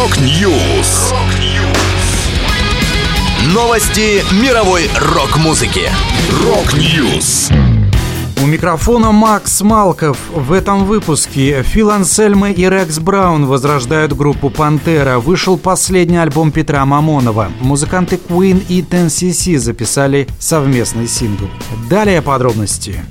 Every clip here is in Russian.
Rock News. Новости мировой рок-музыки. Rock News. У микрофона Макс Малков. В этом выпуске Фил Ансельмо и Рекс Браун возрождают группу «Пантера». Вышел последний альбом Петра Мамонова. Музыканты Queen и 10cc записали совместный сингл. Далее подробности.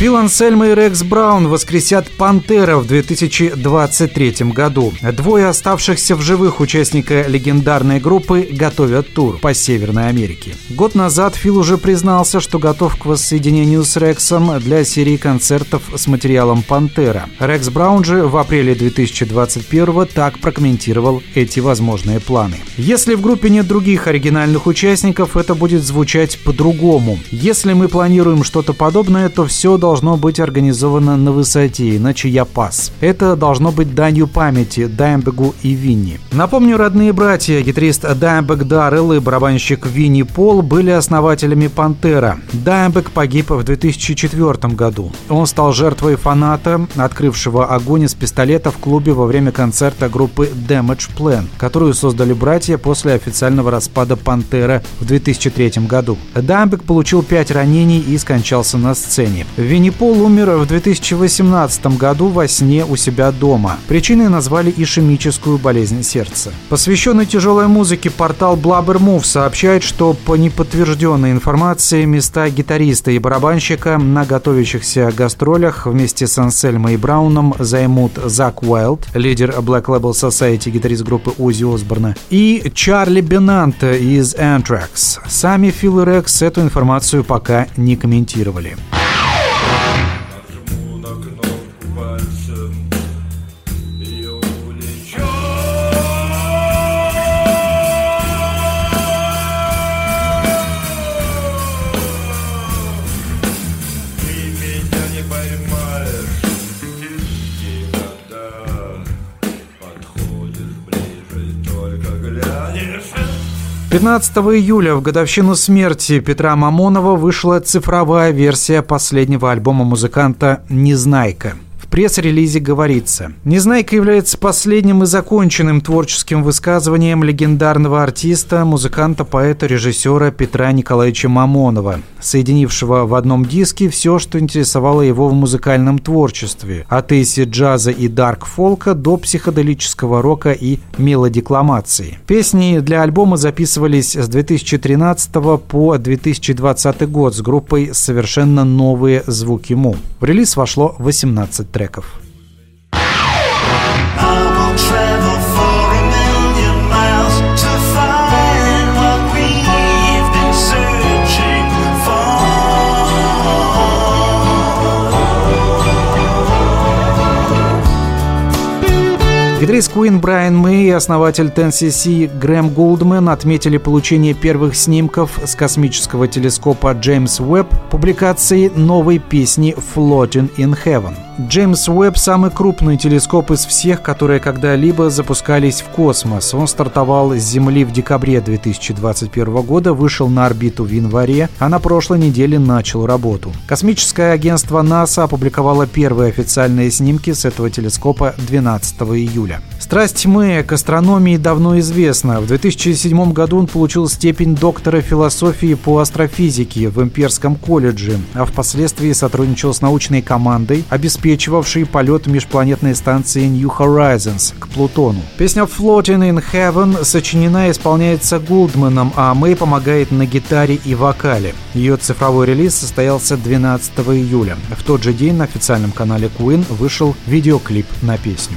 Фил Ансельма и Рекс Браун воскресят Пантера в 2023 году. Двое оставшихся в живых участника легендарной группы готовят тур по Северной Америке. Год назад Фил уже признался, что готов к воссоединению с Рексом для серии концертов с материалом Пантера. Рекс Браун же в апреле 2021 так прокомментировал эти возможные планы. Если в группе нет других оригинальных участников, это будет звучать по-другому. Если мы планируем что-то подобное, то все должно должно быть организовано на высоте, иначе я пас. Это должно быть данью памяти Даймбегу и Винни. Напомню, родные братья, гитарист Даймбег Даррелл и барабанщик Винни Пол были основателями Пантера. Даймбег погиб в 2004 году. Он стал жертвой фаната, открывшего огонь из пистолета в клубе во время концерта группы Damage Plan, которую создали братья после официального распада Пантера в 2003 году. Даймбег получил пять ранений и скончался на сцене. Винни Винни Пол умер в 2018 году во сне у себя дома. Причиной назвали ишемическую болезнь сердца. Посвященный тяжелой музыке портал Blabbermove сообщает, что по неподтвержденной информации места гитариста и барабанщика на готовящихся гастролях вместе с Ансельмой и Брауном займут Зак Уайлд, лидер Black Label Society, гитарист группы Узи Осборна, и Чарли Бенант из Anthrax. Сами Фил и Рекс эту информацию пока не комментировали. 15 июля в годовщину смерти Петра Мамонова вышла цифровая версия последнего альбома музыканта «Незнайка» пресс-релизе говорится. «Незнайка» является последним и законченным творческим высказыванием легендарного артиста, музыканта, поэта, режиссера Петра Николаевича Мамонова, соединившего в одном диске все, что интересовало его в музыкальном творчестве, от эйси джаза и дарк-фолка до психоделического рока и мелодикламации. Песни для альбома записывались с 2013 по 2020 год с группой «Совершенно новые звуки Му». В релиз вошло 18 треков треков. Гитарист Queen Брайан Мэй и основатель TNCC Грэм Голдман отметили получение первых снимков с космического телескопа Джеймс Уэбб публикации новой песни «Floating in Heaven». Джеймс Уэбб – самый крупный телескоп из всех, которые когда-либо запускались в космос. Он стартовал с Земли в декабре 2021 года, вышел на орбиту в январе, а на прошлой неделе начал работу. Космическое агентство НАСА опубликовало первые официальные снимки с этого телескопа 12 июля. Страсть тьмы к астрономии давно известна. В 2007 году он получил степень доктора философии по астрофизике в Имперском колледже, а впоследствии сотрудничал с научной командой, обеспечивая обеспечивавший полет межпланетной станции New Horizons к Плутону. Песня Floating in Heaven сочинена и исполняется Гулдманом, а Мэй помогает на гитаре и вокале. Ее цифровой релиз состоялся 12 июля. В тот же день на официальном канале Queen вышел видеоклип на песню.